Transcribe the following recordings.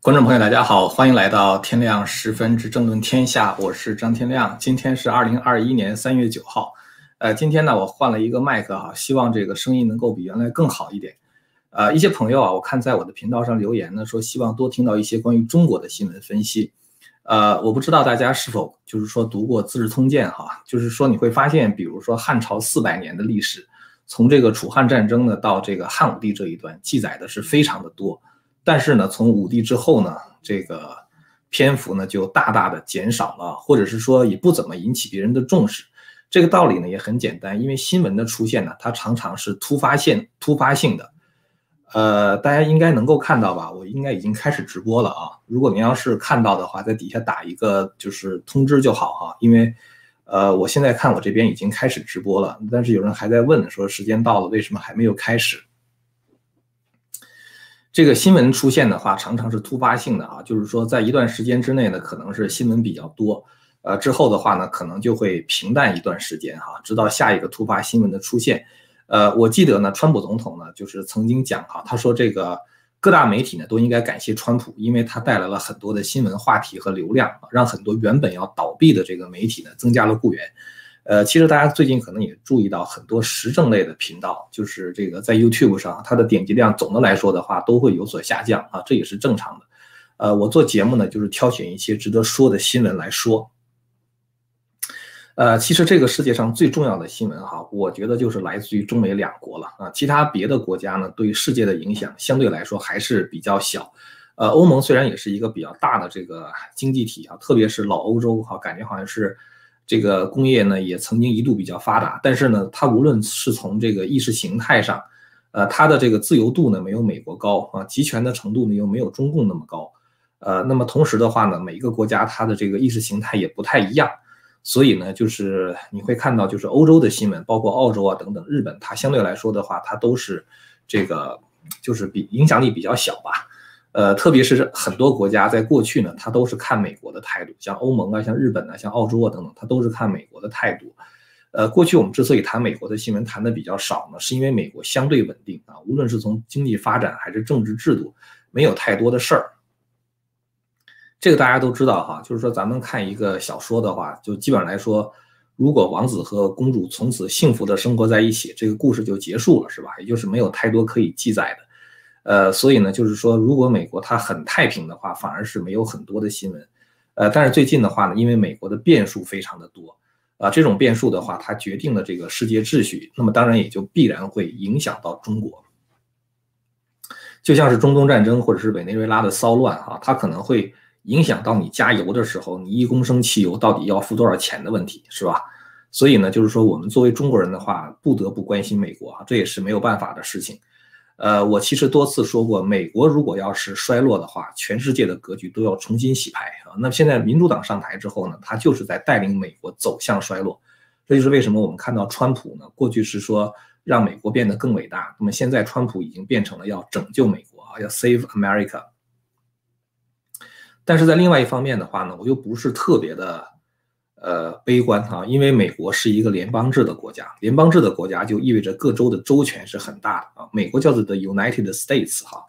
观众朋友，大家好，欢迎来到天亮十分之政论天下，我是张天亮。今天是二零二一年三月九号，呃，今天呢我换了一个麦克哈，希望这个声音能够比原来更好一点。呃，一些朋友啊，我看在我的频道上留言呢，说希望多听到一些关于中国的新闻分析。呃，我不知道大家是否就是说读过《资治通鉴》哈，就是说你会发现，比如说汉朝四百年的历史，从这个楚汉战争呢到这个汉武帝这一段，记载的是非常的多。但是呢，从武帝之后呢，这个篇幅呢就大大的减少了，或者是说也不怎么引起别人的重视。这个道理呢也很简单，因为新闻的出现呢，它常常是突发性、突发性的。呃，大家应该能够看到吧？我应该已经开始直播了啊！如果您要是看到的话，在底下打一个就是通知就好哈。因为，呃，我现在看我这边已经开始直播了，但是有人还在问说时间到了，为什么还没有开始？这个新闻出现的话，常常是突发性的啊，就是说在一段时间之内呢，可能是新闻比较多，呃，之后的话呢，可能就会平淡一段时间哈，直到下一个突发新闻的出现。呃，我记得呢，川普总统呢，就是曾经讲哈，他说这个各大媒体呢都应该感谢川普，因为他带来了很多的新闻话题和流量，让很多原本要倒闭的这个媒体呢增加了雇员。呃，其实大家最近可能也注意到很多时政类的频道，就是这个在 YouTube 上，它的点击量总的来说的话都会有所下降啊，这也是正常的。呃，我做节目呢，就是挑选一些值得说的新闻来说。呃，其实这个世界上最重要的新闻哈，我觉得就是来自于中美两国了啊，其他别的国家呢，对于世界的影响相对来说还是比较小。呃，欧盟虽然也是一个比较大的这个经济体啊，特别是老欧洲哈，感觉好像是。这个工业呢也曾经一度比较发达，但是呢，它无论是从这个意识形态上，呃，它的这个自由度呢没有美国高啊，集权的程度呢又没有中共那么高，呃，那么同时的话呢，每一个国家它的这个意识形态也不太一样，所以呢，就是你会看到，就是欧洲的新闻，包括澳洲啊等等，日本，它相对来说的话，它都是这个就是比影响力比较小吧。呃，特别是很多国家在过去呢，它都是看美国的态度，像欧盟啊、像日本啊、像澳洲啊等等，它都是看美国的态度。呃，过去我们之所以谈美国的新闻谈的比较少呢，是因为美国相对稳定啊，无论是从经济发展还是政治制度，没有太多的事儿。这个大家都知道哈，就是说咱们看一个小说的话，就基本上来说，如果王子和公主从此幸福的生活在一起，这个故事就结束了，是吧？也就是没有太多可以记载的。呃，所以呢，就是说，如果美国它很太平的话，反而是没有很多的新闻。呃，但是最近的话呢，因为美国的变数非常的多，啊，这种变数的话，它决定了这个世界秩序，那么当然也就必然会影响到中国。就像是中东战争或者是委内瑞拉的骚乱哈，它可能会影响到你加油的时候，你一公升汽油到底要付多少钱的问题，是吧？所以呢，就是说我们作为中国人的话，不得不关心美国啊，这也是没有办法的事情。呃，我其实多次说过，美国如果要是衰落的话，全世界的格局都要重新洗牌啊。那么现在民主党上台之后呢，他就是在带领美国走向衰落。这就是为什么我们看到川普呢，过去是说让美国变得更伟大，那么现在川普已经变成了要拯救美国啊，要 save America。但是在另外一方面的话呢，我又不是特别的。呃，悲观哈，因为美国是一个联邦制的国家，联邦制的国家就意味着各州的州权是很大的啊。美国叫做 the United States 哈，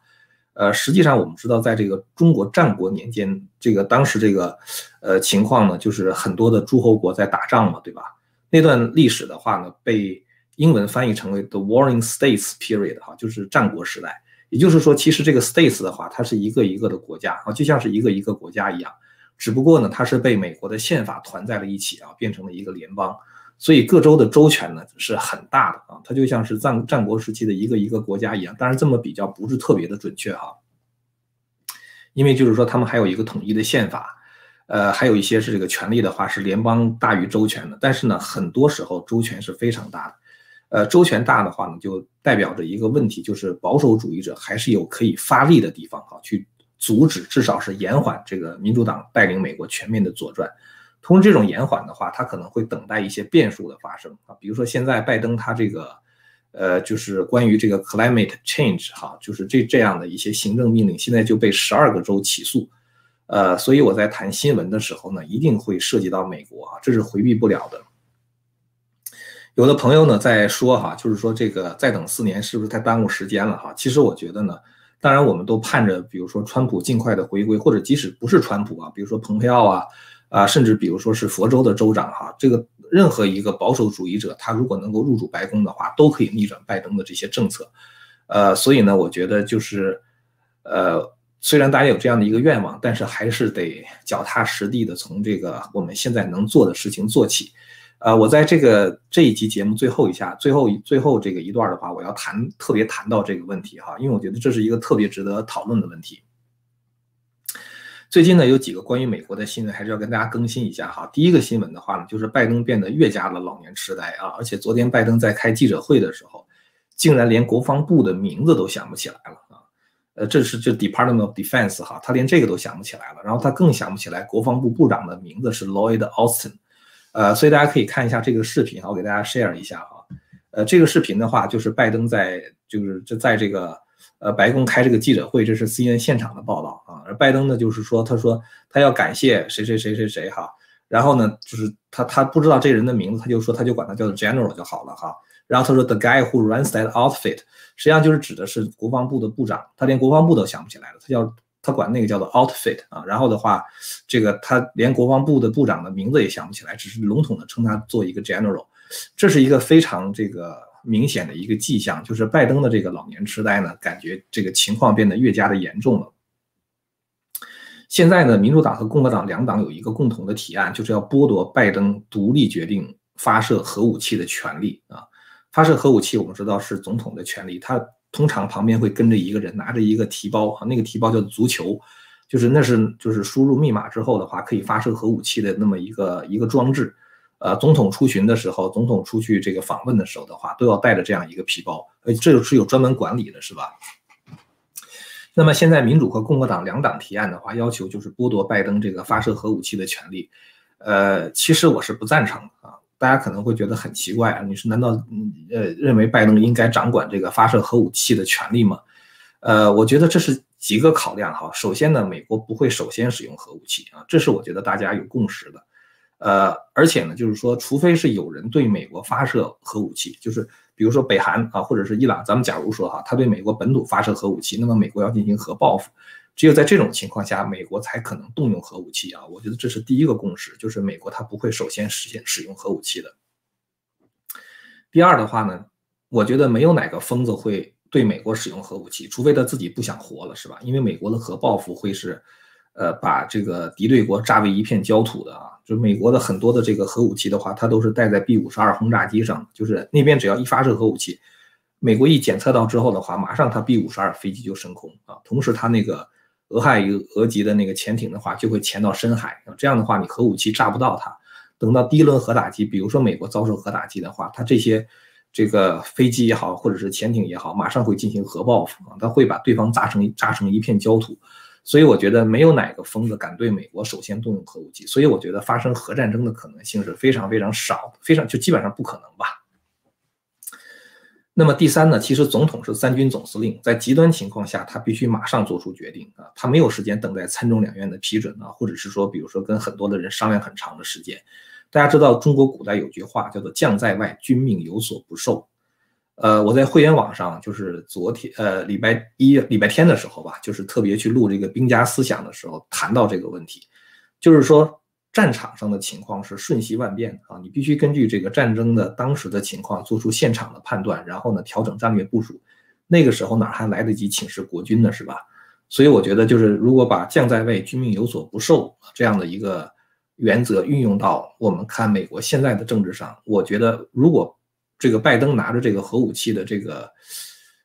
呃，实际上我们知道，在这个中国战国年间，这个当时这个呃情况呢，就是很多的诸侯国在打仗嘛，对吧？那段历史的话呢，被英文翻译成为 the Warring States Period 哈，就是战国时代。也就是说，其实这个 states 的话，它是一个一个的国家啊，就像是一个一个国家一样。只不过呢，它是被美国的宪法团在了一起啊，变成了一个联邦，所以各州的州权呢是很大的啊，它就像是战战国时期的一个一个国家一样。当然这么比较不是特别的准确哈，因为就是说他们还有一个统一的宪法，呃，还有一些是这个权力的话是联邦大于州权的。但是呢，很多时候州权是非常大的，呃，州权大的话呢，就代表着一个问题，就是保守主义者还是有可以发力的地方哈，去。阻止，至少是延缓这个民主党带领美国全面的左转。同时，这种延缓的话，它可能会等待一些变数的发生啊，比如说现在拜登他这个，呃，就是关于这个 climate change 哈，就是这这样的一些行政命令，现在就被十二个州起诉。呃，所以我在谈新闻的时候呢，一定会涉及到美国啊，这是回避不了的。有的朋友呢在说哈，就是说这个再等四年是不是太耽误时间了哈？其实我觉得呢。当然，我们都盼着，比如说川普尽快的回归，或者即使不是川普啊，比如说蓬佩奥啊，啊，甚至比如说是佛州的州长哈，这个任何一个保守主义者，他如果能够入主白宫的话，都可以逆转拜登的这些政策。呃，所以呢，我觉得就是，呃，虽然大家有这样的一个愿望，但是还是得脚踏实地的从这个我们现在能做的事情做起。呃，我在这个这一集节目最后一下，最后最后这个一段的话，我要谈特别谈到这个问题哈，因为我觉得这是一个特别值得讨论的问题。最近呢，有几个关于美国的新闻，还是要跟大家更新一下哈。第一个新闻的话呢，就是拜登变得越加的老年痴呆啊，而且昨天拜登在开记者会的时候，竟然连国防部的名字都想不起来了啊。呃，这是这 Department of Defense 哈，他连这个都想不起来了，然后他更想不起来国防部部长的名字是 Lloyd Austin。呃，所以大家可以看一下这个视频啊，我给大家 share 一下哈。呃，这个视频的话，就是拜登在就是就在这个呃白宫开这个记者会，这是 CNN 现场的报道啊。而拜登呢，就是说他说他要感谢谁谁谁谁谁哈，然后呢，就是他他不知道这人的名字，他就说他就管他叫做 General 就好了哈。然后他说 The guy who runs that outfit，实际上就是指的是国防部的部长，他连国防部都想不起来了，他叫。他管那个叫做 outfit 啊，然后的话，这个他连国防部的部长的名字也想不起来，只是笼统的称他做一个 general，这是一个非常这个明显的一个迹象，就是拜登的这个老年痴呆呢，感觉这个情况变得越加的严重了。现在呢，民主党和共和党两党有一个共同的提案，就是要剥夺拜登独立决定发射核武器的权利啊。发射核武器，我们知道是总统的权利，他。通常旁边会跟着一个人，拿着一个提包啊，那个提包叫足球，就是那是就是输入密码之后的话，可以发射核武器的那么一个一个装置。呃，总统出巡的时候，总统出去这个访问的时候的话，都要带着这样一个皮包，呃，这个是有专门管理的，是吧？那么现在民主和共和党两党提案的话，要求就是剥夺拜登这个发射核武器的权利。呃，其实我是不赞成的啊。大家可能会觉得很奇怪啊，你是难道呃认为拜登应该掌管这个发射核武器的权利吗？呃，我觉得这是几个考量哈。首先呢，美国不会首先使用核武器啊，这是我觉得大家有共识的。呃，而且呢，就是说，除非是有人对美国发射核武器，就是比如说北韩啊，或者是伊朗，咱们假如说哈，他对美国本土发射核武器，那么美国要进行核报复。只有在这种情况下，美国才可能动用核武器啊！我觉得这是第一个共识，就是美国它不会首先实现使用核武器的。第二的话呢，我觉得没有哪个疯子会对美国使用核武器，除非他自己不想活了，是吧？因为美国的核报复会是，呃，把这个敌对国炸为一片焦土的啊！就美国的很多的这个核武器的话，它都是带在 B 五十二轰炸机上，就是那边只要一发射核武器，美国一检测到之后的话，马上它 B 五十二飞机就升空啊！同时它那个。俄亥俄级的那个潜艇的话，就会潜到深海这样的话，你核武器炸不到它。等到第一轮核打击，比如说美国遭受核打击的话，它这些这个飞机也好，或者是潜艇也好，马上会进行核报复啊，它会把对方炸成炸成一片焦土。所以我觉得没有哪个疯子敢对美国首先动用核武器。所以我觉得发生核战争的可能性是非常非常少，非常就基本上不可能吧。那么第三呢，其实总统是三军总司令，在极端情况下，他必须马上做出决定啊，他没有时间等待参众两院的批准啊，或者是说，比如说跟很多的人商量很长的时间。大家知道，中国古代有句话叫做“将在外，君命有所不受”。呃，我在会员网上就是昨天，呃，礼拜一、礼拜天的时候吧，就是特别去录这个兵家思想的时候，谈到这个问题，就是说。战场上的情况是瞬息万变啊，你必须根据这个战争的当时的情况做出现场的判断，然后呢调整战略部署。那个时候哪还来得及请示国军呢，是吧？所以我觉得就是如果把“将在位，君命有所不受”这样的一个原则运用到我们看美国现在的政治上，我觉得如果这个拜登拿着这个核武器的这个，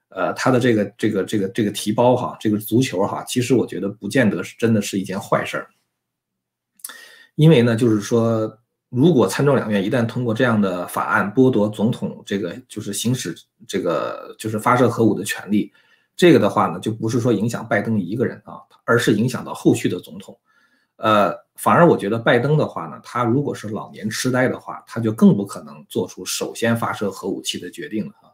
呃，他的这个这个这个这个提包哈，这个足球哈，其实我觉得不见得是真的是一件坏事儿。因为呢，就是说，如果参众两院一旦通过这样的法案，剥夺总统这个就是行使这个就是发射核武的权利，这个的话呢，就不是说影响拜登一个人啊，而是影响到后续的总统。呃，反而我觉得拜登的话呢，他如果是老年痴呆的话，他就更不可能做出首先发射核武器的决定了啊，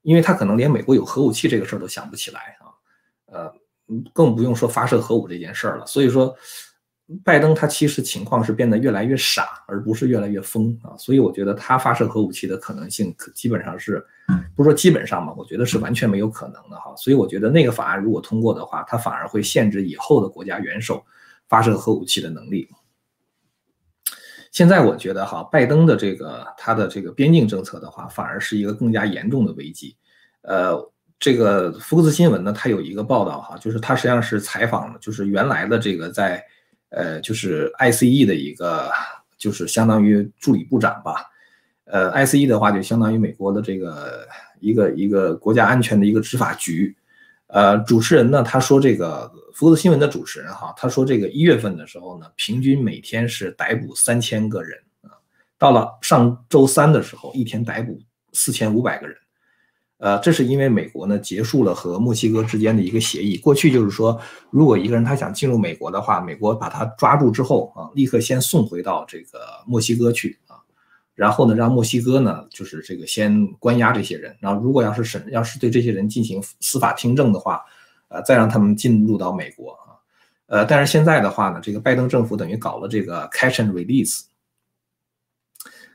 因为他可能连美国有核武器这个事儿都想不起来啊，呃，更不用说发射核武这件事儿了。所以说。拜登他其实情况是变得越来越傻，而不是越来越疯啊，所以我觉得他发射核武器的可能性可基本上是，不是说基本上嘛，我觉得是完全没有可能的哈。所以我觉得那个法案如果通过的话，他反而会限制以后的国家元首发射核武器的能力。现在我觉得哈，拜登的这个他的这个边境政策的话，反而是一个更加严重的危机。呃，这个福克斯新闻呢，它有一个报道哈，就是它实际上是采访了，就是原来的这个在呃，就是 ICE 的一个，就是相当于助理部长吧。呃，ICE 的话就相当于美国的这个一个一个国家安全的一个执法局。呃，主持人呢，他说这个。福克斯新闻的主持人哈，他说这个一月份的时候呢，平均每天是逮捕三千个人啊，到了上周三的时候，一天逮捕四千五百个人，呃，这是因为美国呢结束了和墨西哥之间的一个协议。过去就是说，如果一个人他想进入美国的话，美国把他抓住之后啊，立刻先送回到这个墨西哥去啊，然后呢，让墨西哥呢就是这个先关押这些人，然后如果要是审，要是对这些人进行司法听证的话。呃，再让他们进入到美国啊，呃，但是现在的话呢，这个拜登政府等于搞了这个 catch and release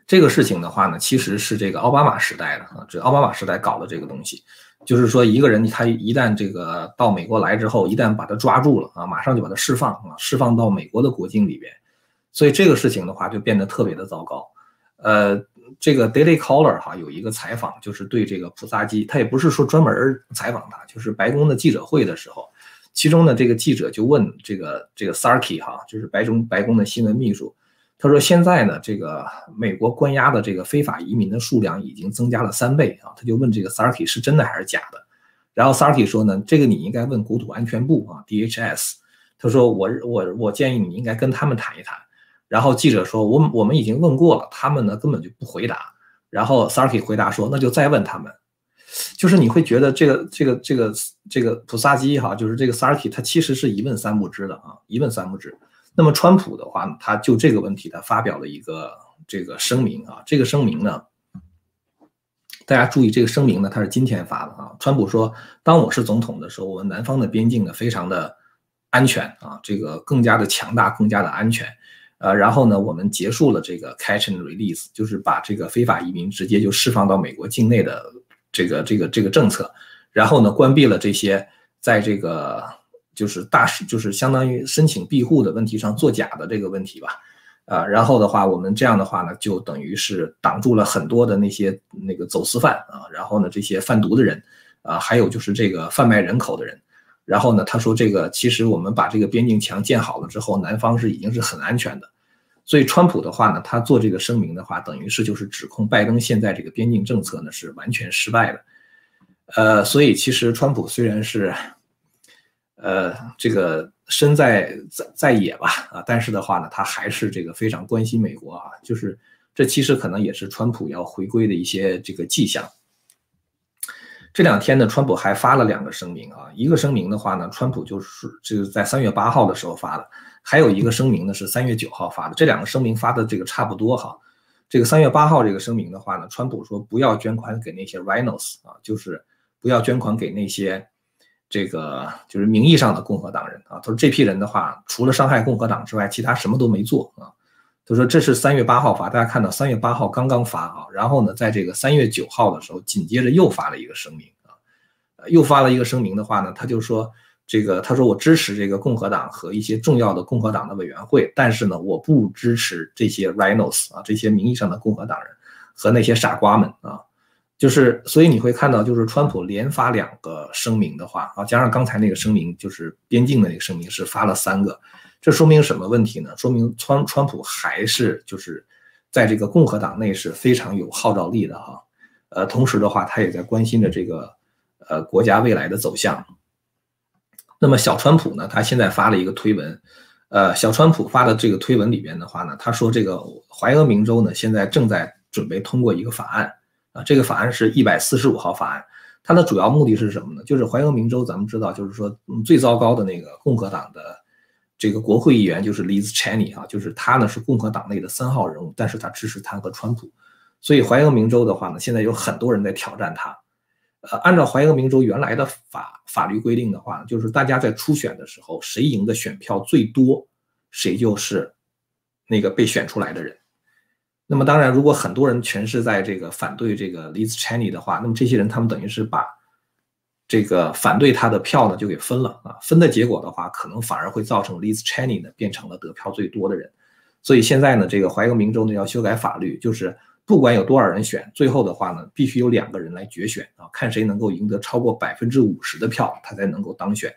这个事情的话呢，其实是这个奥巴马时代的啊，这奥巴马时代搞的这个东西，就是说一个人他一旦这个到美国来之后，一旦把他抓住了啊，马上就把他释放啊，释放到美国的国境里边，所以这个事情的话就变得特别的糟糕，呃。这个 Daily Caller 哈有一个采访，就是对这个普萨基，他也不是说专门采访他，就是白宫的记者会的时候，其中呢这个记者就问这个这个 Sarki 哈，就是白中白宫的新闻秘书，他说现在呢这个美国关押的这个非法移民的数量已经增加了三倍啊，他就问这个 Sarki 是真的还是假的，然后 Sarki 说呢，这个你应该问国土安全部啊 DHS，他说我我我建议你应该跟他们谈一谈。然后记者说：“我我们已经问过了，他们呢根本就不回答。”然后 Sarki 回答说：“那就再问他们。”就是你会觉得这个这个这个这个普萨基哈，就是这个 Sarki 他其实是一问三不知的啊，一问三不知。那么川普的话呢，他就这个问题他发表了一个这个声明啊，这个声明呢，大家注意这个声明呢，他是今天发的啊。川普说：“当我是总统的时候，我们南方的边境呢非常的安全啊，这个更加的强大，更加的安全。”呃，然后呢，我们结束了这个 catch and release，就是把这个非法移民直接就释放到美国境内的这个这个这个政策，然后呢，关闭了这些在这个就是大使就是相当于申请庇护的问题上作假的这个问题吧，啊，然后的话，我们这样的话呢，就等于是挡住了很多的那些那个走私犯啊，然后呢，这些贩毒的人啊，还有就是这个贩卖人口的人。然后呢，他说这个其实我们把这个边境墙建好了之后，南方是已经是很安全的。所以川普的话呢，他做这个声明的话，等于是就是指控拜登现在这个边境政策呢是完全失败的。呃，所以其实川普虽然是，呃，这个身在在在野吧，啊，但是的话呢，他还是这个非常关心美国啊，就是这其实可能也是川普要回归的一些这个迹象。这两天呢，川普还发了两个声明啊，一个声明的话呢，川普就是就是在三月八号的时候发的，还有一个声明呢是三月九号发的，这两个声明发的这个差不多哈。这个三月八号这个声明的话呢，川普说不要捐款给那些 rhinos 啊，就是不要捐款给那些这个就是名义上的共和党人啊，他说这批人的话，除了伤害共和党之外，其他什么都没做啊。他说这是三月八号发，大家看到三月八号刚刚发啊，然后呢，在这个三月九号的时候，紧接着又发了一个声明啊，又发了一个声明的话呢，他就说这个他说我支持这个共和党和一些重要的共和党的委员会，但是呢，我不支持这些 rhinos 啊，这些名义上的共和党人和那些傻瓜们啊，就是所以你会看到，就是川普连发两个声明的话啊，加上刚才那个声明，就是边境的那个声明是发了三个。这说明什么问题呢？说明川川普还是就是在这个共和党内是非常有号召力的哈，呃，同时的话，他也在关心着这个呃国家未来的走向。那么小川普呢，他现在发了一个推文，呃，小川普发的这个推文里边的话呢，他说这个怀俄明州呢现在正在准备通过一个法案啊，这个法案是一百四十五号法案，它的主要目的是什么呢？就是怀俄明州咱们知道，就是说嗯最糟糕的那个共和党的。这个国会议员就是 Liz Cheney 啊，就是他呢是共和党内的三号人物，但是他支持他和川普，所以怀俄明州的话呢，现在有很多人在挑战他。呃，按照怀俄明州原来的法法律规定的话，就是大家在初选的时候，谁赢的选票最多，谁就是那个被选出来的人。那么当然，如果很多人全是在这个反对这个 Liz Cheney 的话，那么这些人他们等于是把这个反对他的票呢就给分了啊，分的结果的话，可能反而会造成 Liz Cheney 呢变成了得票最多的人。所以现在呢，这个怀俄明州呢要修改法律，就是不管有多少人选，最后的话呢，必须有两个人来决选啊，看谁能够赢得超过百分之五十的票，他才能够当选。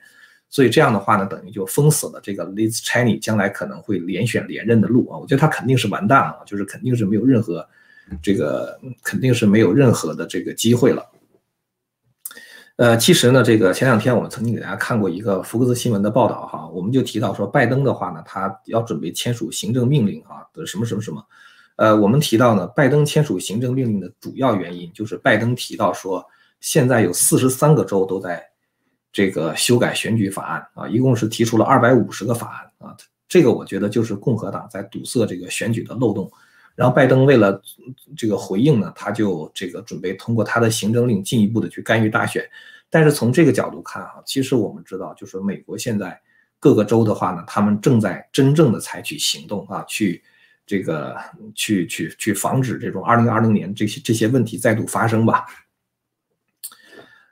所以这样的话呢，等于就封死了这个 Liz Cheney 将来可能会连选连任的路啊！我觉得他肯定是完蛋了，就是肯定是没有任何这个，肯定是没有任何的这个机会了。呃，其实呢，这个前两天我们曾经给大家看过一个福克斯新闻的报道哈，我们就提到说，拜登的话呢，他要准备签署行政命令啊的什么什么什么。呃，我们提到呢，拜登签署行政命令的主要原因就是拜登提到说，现在有四十三个州都在。这个修改选举法案啊，一共是提出了二百五十个法案啊，这个我觉得就是共和党在堵塞这个选举的漏洞。然后拜登为了这个回应呢，他就这个准备通过他的行政令进一步的去干预大选。但是从这个角度看啊，其实我们知道，就是美国现在各个州的话呢，他们正在真正的采取行动啊，去这个去去去防止这种二零二零年这些这些问题再度发生吧。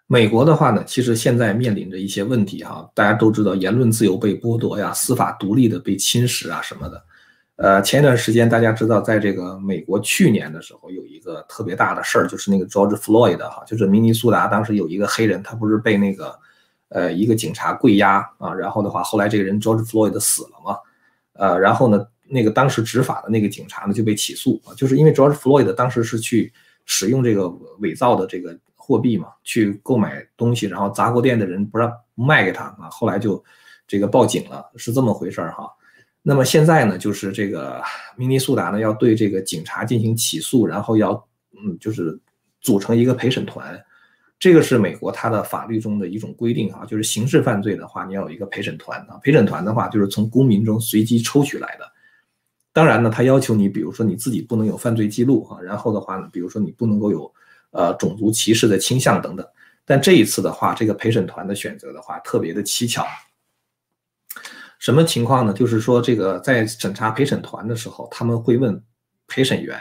美国的话呢，其实现在面临着一些问题哈，大家都知道言论自由被剥夺呀，司法独立的被侵蚀啊什么的。呃，前一段时间大家知道，在这个美国去年的时候有一个特别大的事儿，就是那个 George Floyd 哈，就是明尼苏达当时有一个黑人，他不是被那个呃一个警察跪压啊，然后的话后来这个人 George Floyd 死了嘛，呃，然后呢那个当时执法的那个警察呢就被起诉啊，就是因为 George Floyd 当时是去使用这个伪造的这个。货币嘛，去购买东西，然后杂货店的人不让卖给他啊，后来就这个报警了，是这么回事儿哈。那么现在呢，就是这个明尼苏达呢要对这个警察进行起诉，然后要嗯，就是组成一个陪审团，这个是美国它的法律中的一种规定哈，就是刑事犯罪的话，你要有一个陪审团啊，陪审团的话就是从公民中随机抽取来的。当然呢，他要求你，比如说你自己不能有犯罪记录啊，然后的话呢，比如说你不能够有。呃，种族歧视的倾向等等，但这一次的话，这个陪审团的选择的话，特别的蹊跷。什么情况呢？就是说，这个在审查陪审团的时候，他们会问陪审员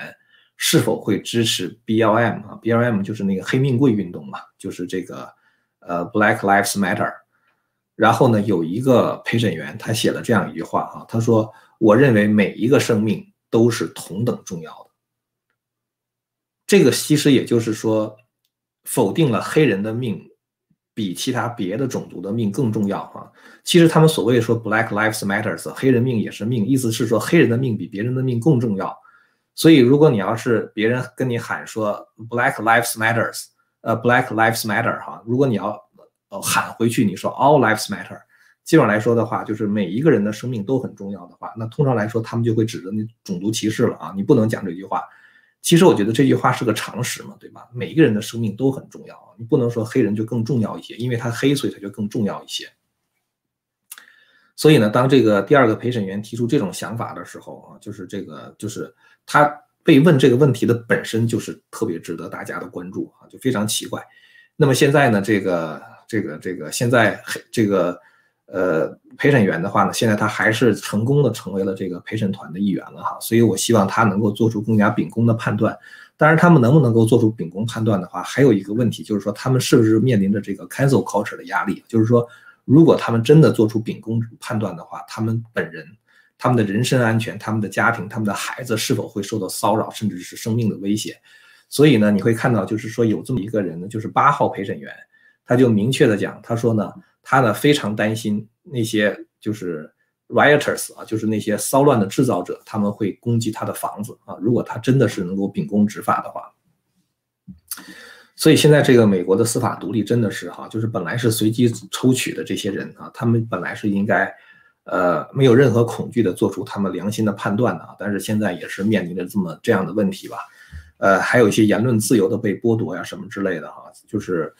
是否会支持 BLM 啊，BLM 就是那个黑命贵运动嘛，就是这个呃 Black Lives Matter。然后呢，有一个陪审员他写了这样一句话啊，他说：“我认为每一个生命都是同等重要的。”这个其实也就是说，否定了黑人的命比其他别的种族的命更重要啊。其实他们所谓说 “Black Lives Matters”，黑人命也是命，意思是说黑人的命比别人的命更重要。所以如果你要是别人跟你喊说 “Black Lives Matters”，呃，“Black Lives Matter” 哈，如果你要呃喊回去，你说 “All Lives Matter”，基本上来说的话，就是每一个人的生命都很重要的话，那通常来说他们就会指着你种族歧视了啊，你不能讲这句话。其实我觉得这句话是个常识嘛，对吧？每一个人的生命都很重要，你不能说黑人就更重要一些，因为他黑，所以他就更重要一些。所以呢，当这个第二个陪审员提出这种想法的时候啊，就是这个，就是他被问这个问题的本身就是特别值得大家的关注啊，就非常奇怪。那么现在呢，这个这个这个现在这个。呃，陪审员的话呢，现在他还是成功的成为了这个陪审团的一员了哈，所以我希望他能够做出更加秉公的判断。当然，他们能不能够做出秉公判断的话，还有一个问题就是说，他们是不是面临着这个 cancel culture 的压力？就是说，如果他们真的做出秉公判断的话，他们本人、他们的人身安全、他们的家庭、他们的孩子是否会受到骚扰，甚至是生命的威胁？所以呢，你会看到，就是说有这么一个人呢，就是八号陪审员，他就明确的讲，他说呢。他呢非常担心那些就是 rioters 啊，就是那些骚乱的制造者，他们会攻击他的房子啊。如果他真的是能够秉公执法的话，所以现在这个美国的司法独立真的是哈，就是本来是随机抽取的这些人啊，他们本来是应该呃没有任何恐惧的做出他们良心的判断的啊，但是现在也是面临着这么这样的问题吧，呃，还有一些言论自由的被剥夺呀什么之类的哈，就是。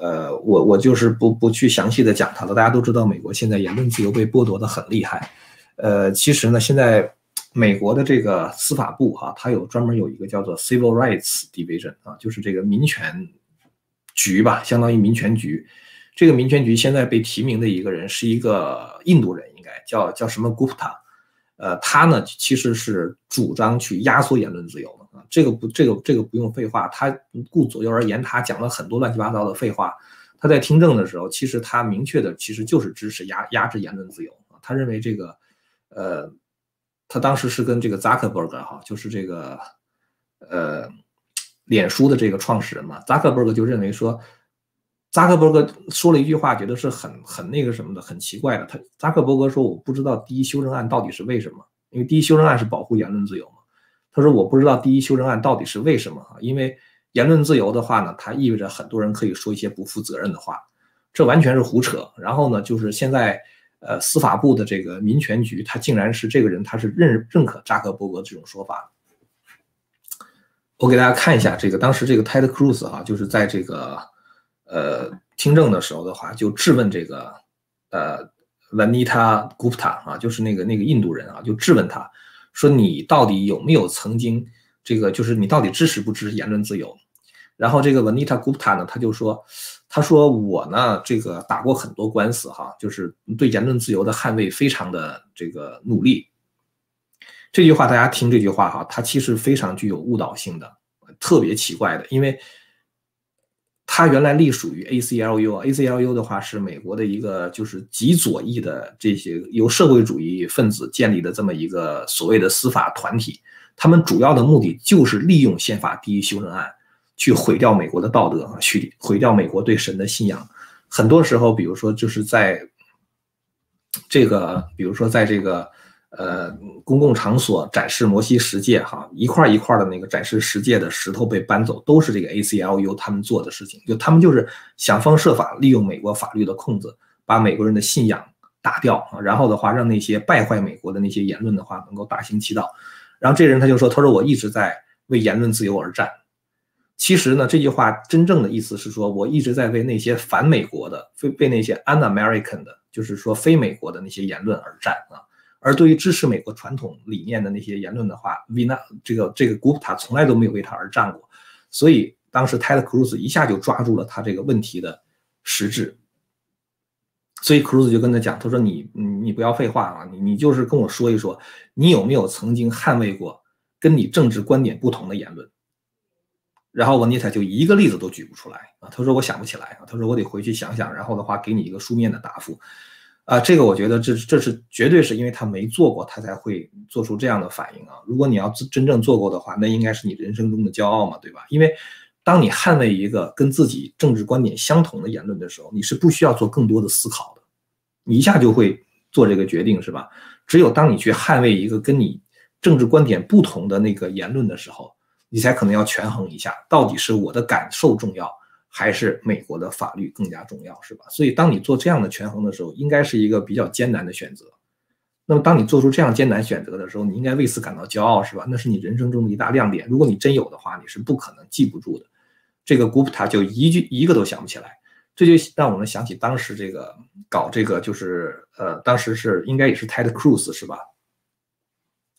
呃，我我就是不不去详细的讲它了。大家都知道，美国现在言论自由被剥夺的很厉害。呃，其实呢，现在美国的这个司法部哈，它有专门有一个叫做 Civil Rights Division 啊，就是这个民权局吧，相当于民权局。这个民权局现在被提名的一个人是一个印度人，应该叫叫什么 Gupta。呃，他呢其实是主张去压缩言论自由的，这个不，这个这个不用废话，他顾左右而言他，讲了很多乱七八糟的废话。他在听证的时候，其实他明确的其实就是支持压压制言论自由，他认为这个，呃，他当时是跟这个扎克伯格哈，就是这个，呃，脸书的这个创始人嘛，扎克伯格就认为说。扎克伯格说了一句话，觉得是很很那个什么的，很奇怪的。他扎克伯格说：“我不知道第一修正案到底是为什么，因为第一修正案是保护言论自由嘛。”他说：“我不知道第一修正案到底是为什么啊？因为言论自由的话呢，它意味着很多人可以说一些不负责任的话，这完全是胡扯。然后呢，就是现在呃司法部的这个民权局，他竟然是这个人，他是认认可扎克伯格这种说法。我给大家看一下这个当时这个 Ted Cruz 哈，就是在这个。呃，听证的时候的话，就质问这个呃，Vanita Gupta 啊，就是那个那个印度人啊，就质问他，说你到底有没有曾经这个，就是你到底支持不支持言论自由？然后这个 Vanita Gupta 呢，他就说，他说我呢，这个打过很多官司哈，就是对言论自由的捍卫非常的这个努力。这句话大家听这句话哈，它其实非常具有误导性的，特别奇怪的，因为。它原来隶属于 ACLU，ACLU 的话是美国的一个就是极左翼的这些由社会主义分子建立的这么一个所谓的司法团体，他们主要的目的就是利用宪法第一修正案去毁掉美国的道德，去毁掉美国对神的信仰。很多时候，比如说就是在这个，比如说在这个。呃，公共场所展示摩西十诫，哈，一块一块的那个展示十诫的石头被搬走，都是这个 ACLU 他们做的事情。就他们就是想方设法利用美国法律的空子，把美国人的信仰打掉啊，然后的话让那些败坏美国的那些言论的话能够大行其道。然后这人他就说，他说我一直在为言论自由而战。其实呢，这句话真正的意思是说，我一直在为那些反美国的、非被那些 un-American 的，就是说非美国的那些言论而战啊。而对于支持美国传统理念的那些言论的话，Vina 这个这个 Group 他从来都没有为他而战过，所以当时 Ted Cruz 一下就抓住了他这个问题的实质，所以 Cruz 就跟他讲，他说你你你不要废话啊，你你就是跟我说一说，你有没有曾经捍卫过跟你政治观点不同的言论？然后文尼塔就一个例子都举不出来啊，他说我想不起来啊，他说我得回去想想，然后的话给你一个书面的答复。啊，这个我觉得这这是绝对是因为他没做过，他才会做出这样的反应啊。如果你要真正做过的话，那应该是你人生中的骄傲嘛，对吧？因为当你捍卫一个跟自己政治观点相同的言论的时候，你是不需要做更多的思考的，你一下就会做这个决定，是吧？只有当你去捍卫一个跟你政治观点不同的那个言论的时候，你才可能要权衡一下，到底是我的感受重要。还是美国的法律更加重要，是吧？所以当你做这样的权衡的时候，应该是一个比较艰难的选择。那么当你做出这样艰难选择的时候，你应该为此感到骄傲，是吧？那是你人生中的一大亮点。如果你真有的话，你是不可能记不住的。这个古普塔就一句一个都想不起来，这就让我们想起当时这个搞这个就是呃，当时是应该也是 Ted Cruz 是吧？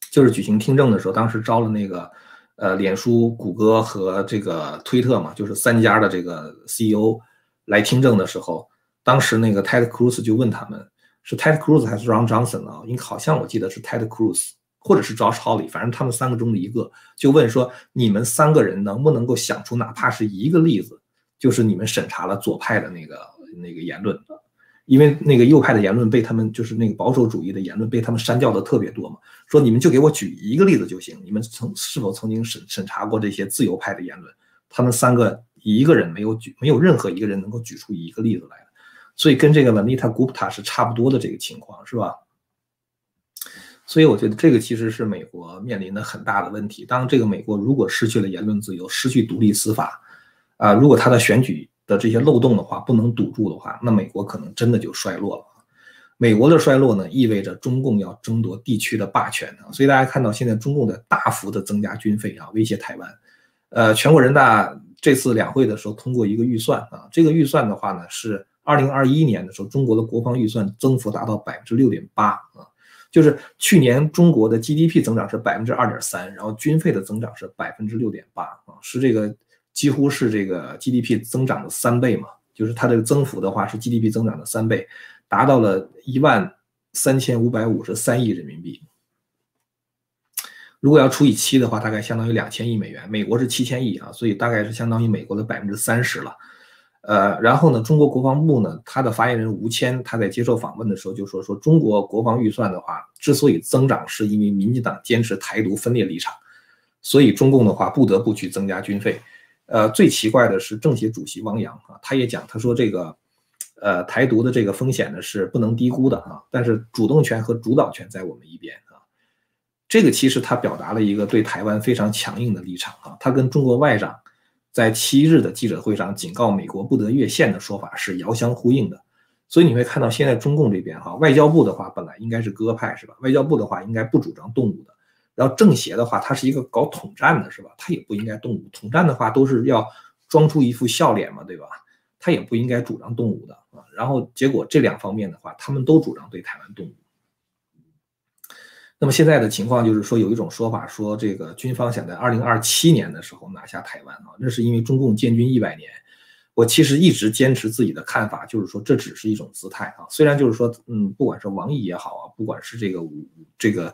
就是举行听证的时候，当时招了那个。呃，脸书、谷歌和这个推特嘛，就是三家的这个 CEO 来听证的时候，当时那个 Ted Cruz 就问他们，是 Ted Cruz 还是 Ron Johnson 啊？因为好像我记得是 Ted Cruz，或者是 Josh Hawley，反正他们三个中的一个，就问说，你们三个人能不能够想出哪怕是一个例子，就是你们审查了左派的那个那个言论。因为那个右派的言论被他们，就是那个保守主义的言论被他们删掉的特别多嘛。说你们就给我举一个例子就行，你们曾是否曾经审审查过这些自由派的言论？他们三个一个人没有举，没有任何一个人能够举出一个例子来所以跟这个 Vanita Gupta 是差不多的这个情况，是吧？所以我觉得这个其实是美国面临的很大的问题。当这个美国如果失去了言论自由，失去独立司法，啊，如果他的选举。的这些漏洞的话，不能堵住的话，那美国可能真的就衰落了。美国的衰落呢，意味着中共要争夺地区的霸权啊。所以大家看到现在中共在大幅的增加军费啊，威胁台湾。呃，全国人大这次两会的时候通过一个预算啊，这个预算的话呢，是二零二一年的时候中国的国防预算增幅达到百分之六点八啊，就是去年中国的 GDP 增长是百分之二点三，然后军费的增长是百分之六点八啊，是这个。几乎是这个 GDP 增长的三倍嘛，就是它这个增幅的话是 GDP 增长的三倍，达到了一万三千五百五十三亿人民币。如果要除以七的话，大概相当于两千亿美元。美国是七千亿啊，所以大概是相当于美国的百分之三十了。呃，然后呢，中国国防部呢，他的发言人吴谦他在接受访问的时候就说说，中国国防预算的话，之所以增长，是因为民进党坚持台独分裂立场，所以中共的话不得不去增加军费。呃，最奇怪的是政协主席汪洋啊，他也讲，他说这个，呃，台独的这个风险呢是不能低估的啊，但是主动权和主导权在我们一边啊。这个其实他表达了一个对台湾非常强硬的立场啊，他跟中国外长。在七日的记者会上警告美国不得越线的说法是遥相呼应的，所以你会看到现在中共这边哈，外交部的话本来应该是鸽派是吧？外交部的话应该不主张动武的，然后政协的话它是一个搞统战的是吧？它也不应该动武，统战的话都是要装出一副笑脸嘛，对吧？它也不应该主张动武的啊。然后结果这两方面的话，他们都主张对台湾动武。那么现在的情况就是说，有一种说法说，这个军方想在二零二七年的时候拿下台湾啊，那是因为中共建军一百年。我其实一直坚持自己的看法，就是说这只是一种姿态啊。虽然就是说，嗯，不管是王毅也好啊，不管是这个这个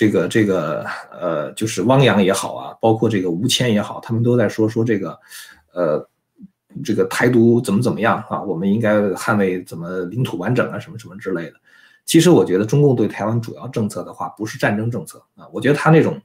这个这个呃，就是汪洋也好啊，包括这个吴谦也好，他们都在说说这个呃这个台独怎么怎么样啊，我们应该捍卫怎么领土完整啊，什么什么之类的。其实我觉得中共对台湾主要政策的话，不是战争政策啊。我觉得他那种，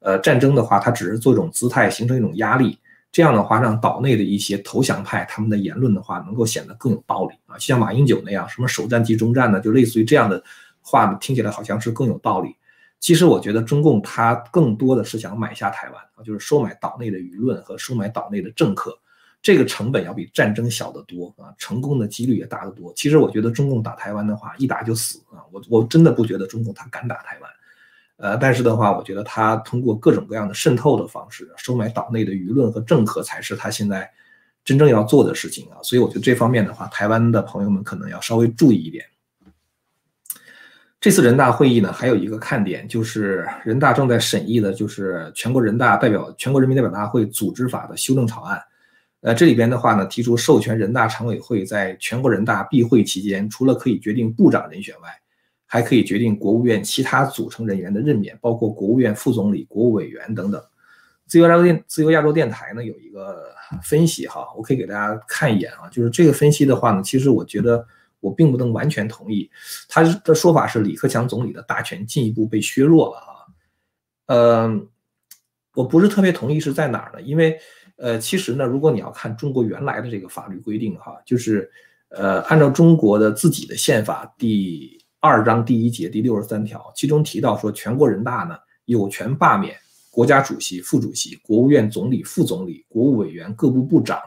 呃，战争的话，他只是做一种姿态，形成一种压力。这样的话，让岛内的一些投降派他们的言论的话，能够显得更有道理啊。像马英九那样，什么首战即终战呢？就类似于这样的话，听起来好像是更有道理。其实我觉得中共他更多的是想买下台湾啊，就是收买岛内的舆论和收买岛内的政客。这个成本要比战争小得多啊，成功的几率也大得多。其实我觉得中共打台湾的话，一打就死啊！我我真的不觉得中共他敢打台湾，呃，但是的话，我觉得他通过各种各样的渗透的方式，收买岛内的舆论和政客，才是他现在真正要做的事情啊！所以我觉得这方面的话，台湾的朋友们可能要稍微注意一点。这次人大会议呢，还有一个看点就是人大正在审议的，就是全国人大代表、全国人民代表大会组织法的修正草案。呃，这里边的话呢，提出授权人大常委会在全国人大闭会期间，除了可以决定部长人选外，还可以决定国务院其他组成人员的任免，包括国务院副总理、国务委员等等。自由亚洲电自由亚洲电台呢有一个分析哈，我可以给大家看一眼啊，就是这个分析的话呢，其实我觉得我并不能完全同意，他的说法是李克强总理的大权进一步被削弱了啊。嗯，我不是特别同意是在哪儿呢？因为。呃，其实呢，如果你要看中国原来的这个法律规定，哈，就是，呃，按照中国的自己的宪法第二章第一节第六十三条，其中提到说，全国人大呢有权罢免国家主席、副主席、国务院总理、副总理、国务委员、各部部长，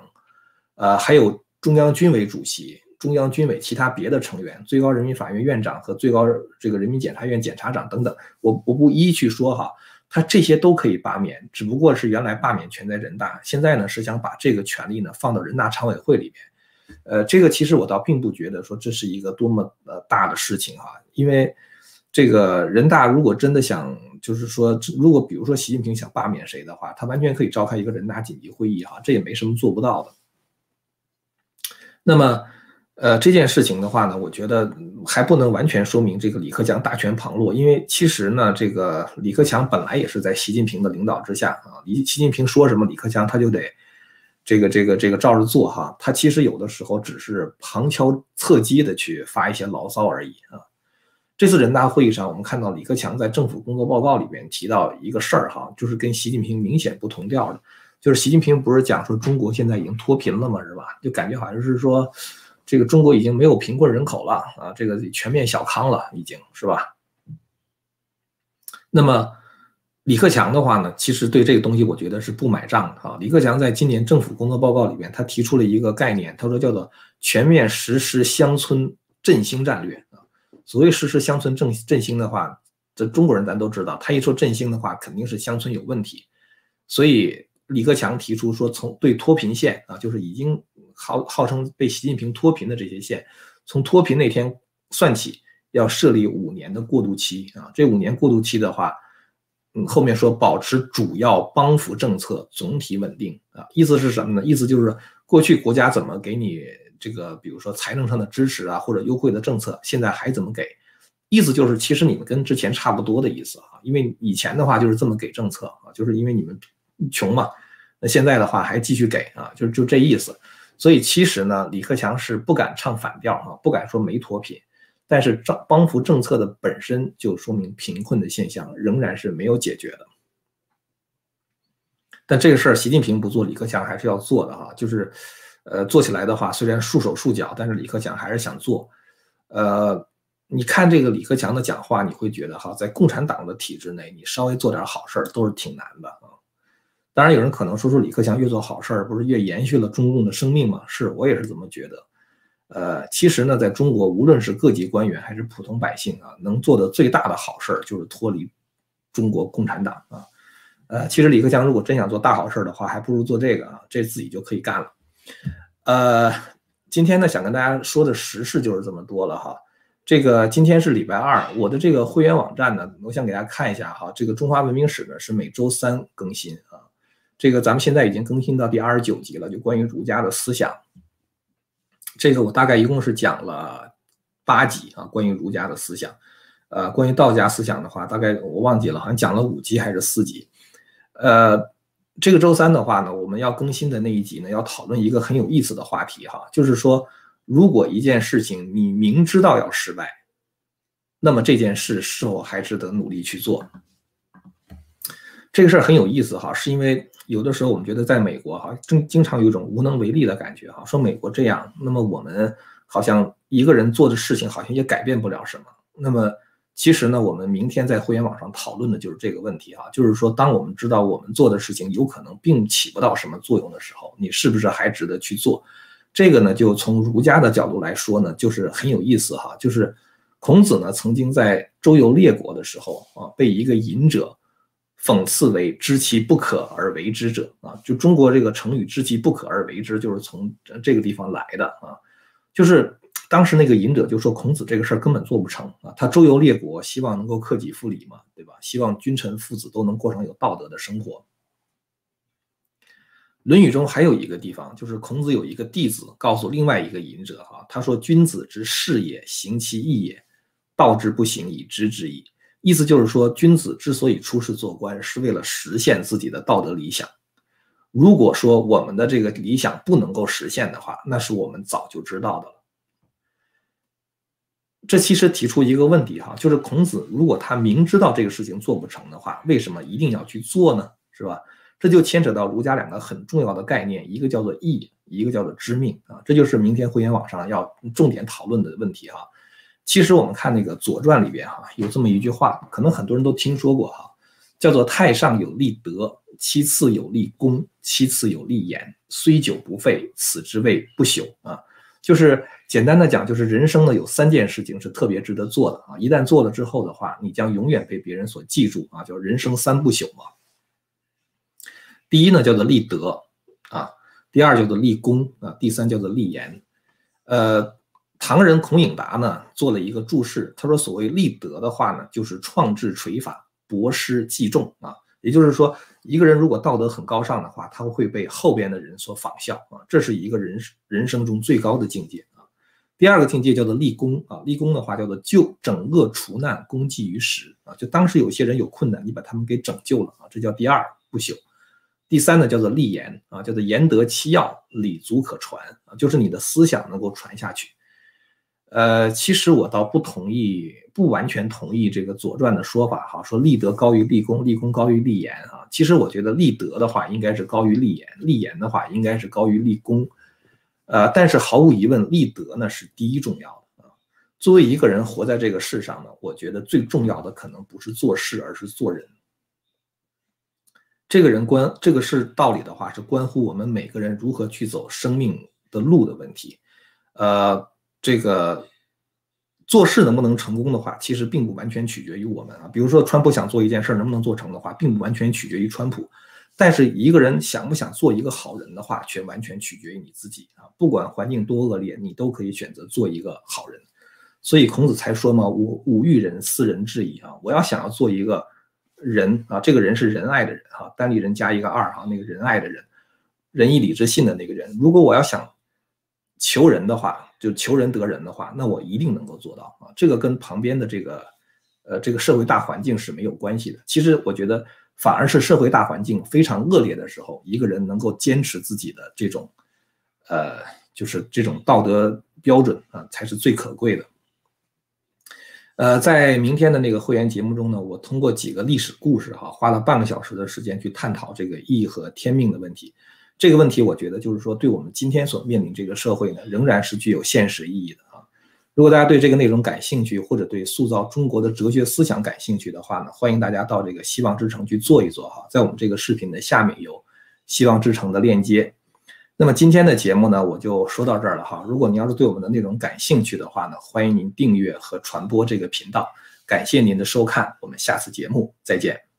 呃，还有中央军委主席、中央军委其他别的成员、最高人民法院院长和最高这个人民检察院检察长等等，我我不一一去说哈。他这些都可以罢免，只不过是原来罢免权在人大，现在呢是想把这个权利呢放到人大常委会里面。呃，这个其实我倒并不觉得说这是一个多么呃大的事情哈，因为这个人大如果真的想，就是说，如果比如说习近平想罢免谁的话，他完全可以召开一个人大紧急会议哈，这也没什么做不到的。那么。呃，这件事情的话呢，我觉得还不能完全说明这个李克强大权旁落，因为其实呢，这个李克强本来也是在习近平的领导之下啊，李习近平说什么，李克强他就得这个这个这个照着做哈，他其实有的时候只是旁敲侧击的去发一些牢骚而已啊。这次人大会议上，我们看到李克强在政府工作报告里边提到一个事儿哈，就是跟习近平明显不同调的，就是习近平不是讲说中国现在已经脱贫了吗？是吧？就感觉好像是说。这个中国已经没有贫困人口了啊，这个全面小康了，已经是吧？那么李克强的话呢，其实对这个东西我觉得是不买账的啊。李克强在今年政府工作报告里面，他提出了一个概念，他说叫做全面实施乡村振兴战略啊。所谓实施乡村振振兴的话，这中国人咱都知道，他一说振兴的话，肯定是乡村有问题。所以李克强提出说，从对脱贫县啊，就是已经。号号称被习近平脱贫的这些县，从脱贫那天算起，要设立五年的过渡期啊。这五年过渡期的话，嗯，后面说保持主要帮扶政策总体稳定啊，意思是什么呢？意思就是过去国家怎么给你这个，比如说财政上的支持啊，或者优惠的政策，现在还怎么给，意思就是其实你们跟之前差不多的意思啊，因为以前的话就是这么给政策啊，就是因为你们穷嘛，那现在的话还继续给啊，就就这意思。所以其实呢，李克强是不敢唱反调啊，不敢说没脱贫，但是政帮扶政策的本身就说明贫困的现象仍然是没有解决的。但这个事儿习近平不做，李克强还是要做的哈，就是，呃，做起来的话虽然束手束脚，但是李克强还是想做。呃，你看这个李克强的讲话，你会觉得哈，在共产党的体制内，你稍微做点好事儿都是挺难的啊。当然，有人可能说说李克强越做好事儿，不是越延续了中共的生命吗？是我也是这么觉得。呃，其实呢，在中国，无论是各级官员还是普通百姓啊，能做的最大的好事儿就是脱离中国共产党啊。呃，其实李克强如果真想做大好事儿的话，还不如做这个啊，这自己就可以干了。呃，今天呢，想跟大家说的时事就是这么多了哈。这个今天是礼拜二，我的这个会员网站呢，我想给大家看一下哈。这个中华文明史呢是每周三更新。这个咱们现在已经更新到第二十九集了，就关于儒家的思想。这个我大概一共是讲了八集啊，关于儒家的思想。呃，关于道家思想的话，大概我忘记了，好像讲了五集还是四集。呃，这个周三的话呢，我们要更新的那一集呢，要讨论一个很有意思的话题哈，就是说，如果一件事情你明知道要失败，那么这件事是否还值得努力去做？这个事儿很有意思哈，是因为。有的时候我们觉得在美国哈，经经常有一种无能为力的感觉哈，说美国这样，那么我们好像一个人做的事情好像也改变不了什么。那么其实呢，我们明天在会员网上讨论的就是这个问题哈，就是说当我们知道我们做的事情有可能并起不到什么作用的时候，你是不是还值得去做？这个呢，就从儒家的角度来说呢，就是很有意思哈，就是孔子呢曾经在周游列国的时候啊，被一个隐者。讽刺为知其不可而为之者啊，就中国这个成语“知其不可而为之”就是从这个地方来的啊。就是当时那个隐者就说孔子这个事儿根本做不成啊，他周游列国，希望能够克己复礼嘛，对吧？希望君臣父子都能过上有道德的生活。《论语》中还有一个地方，就是孔子有一个弟子告诉另外一个隐者哈，他说：“君子之事也，行其义也；道之不行，以知之矣。”意思就是说，君子之所以出仕做官，是为了实现自己的道德理想。如果说我们的这个理想不能够实现的话，那是我们早就知道的了。这其实提出一个问题哈，就是孔子如果他明知道这个事情做不成的话，为什么一定要去做呢？是吧？这就牵扯到儒家两个很重要的概念，一个叫做义，一个叫做知命啊。这就是明天会员网上要重点讨论的问题哈。其实我们看那个《左传》里边哈，有这么一句话，可能很多人都听说过哈，叫做“太上有立德，其次有立功，其次有立言，虽久不废，此之谓不朽”啊。就是简单的讲，就是人生呢有三件事情是特别值得做的啊，一旦做了之后的话，你将永远被别人所记住啊，叫人生三不朽嘛。第一呢叫做立德啊，第二叫做立功啊，第三叫做立言，呃。唐人孔颖达呢做了一个注释，他说：“所谓立德的话呢，就是创制垂法，博施济众啊。也就是说，一个人如果道德很高尚的话，他会被后边的人所仿效啊。这是一个人人生中最高的境界啊。第二个境界叫做立功啊，立功的话叫做救整恶除难，功绩于时啊。就当时有些人有困难，你把他们给拯救了啊，这叫第二不朽。第三呢叫做立言啊，叫做言得其要，理足可传啊，就是你的思想能够传下去。”呃，其实我倒不同意，不完全同意这个《左传》的说法哈，说立德高于立功，立功高于立言啊。其实我觉得立德的话应该是高于立言，立言的话应该是高于立功。呃，但是毫无疑问，立德呢是第一重要的啊。作为一个人活在这个世上呢，我觉得最重要的可能不是做事，而是做人。这个人关这个是道理的话，是关乎我们每个人如何去走生命的路的问题。呃。这个做事能不能成功的话，其实并不完全取决于我们啊。比如说，川普想做一件事能不能做成的话，并不完全取决于川普。但是一个人想不想做一个好人的话，却完全取决于你自己啊。不管环境多恶劣，你都可以选择做一个好人。所以孔子才说嘛：“吾吾欲人，斯人至矣啊！”我要想要做一个人啊，这个人是仁爱的人哈，单立人加一个二哈，那个仁爱的人，仁义礼智信的那个人。如果我要想求人的话，就求人得人的话，那我一定能够做到啊！这个跟旁边的这个呃，这个社会大环境是没有关系的。其实我觉得，反而是社会大环境非常恶劣的时候，一个人能够坚持自己的这种，呃，就是这种道德标准啊，才是最可贵的。呃，在明天的那个会员节目中呢，我通过几个历史故事哈，花了半个小时的时间去探讨这个义和天命的问题。这个问题，我觉得就是说，对我们今天所面临这个社会呢，仍然是具有现实意义的啊。如果大家对这个内容感兴趣，或者对塑造中国的哲学思想感兴趣的话呢，欢迎大家到这个希望之城去做一做哈，在我们这个视频的下面有希望之城的链接。那么今天的节目呢，我就说到这儿了哈。如果您要是对我们的内容感兴趣的话呢，欢迎您订阅和传播这个频道。感谢您的收看，我们下次节目再见。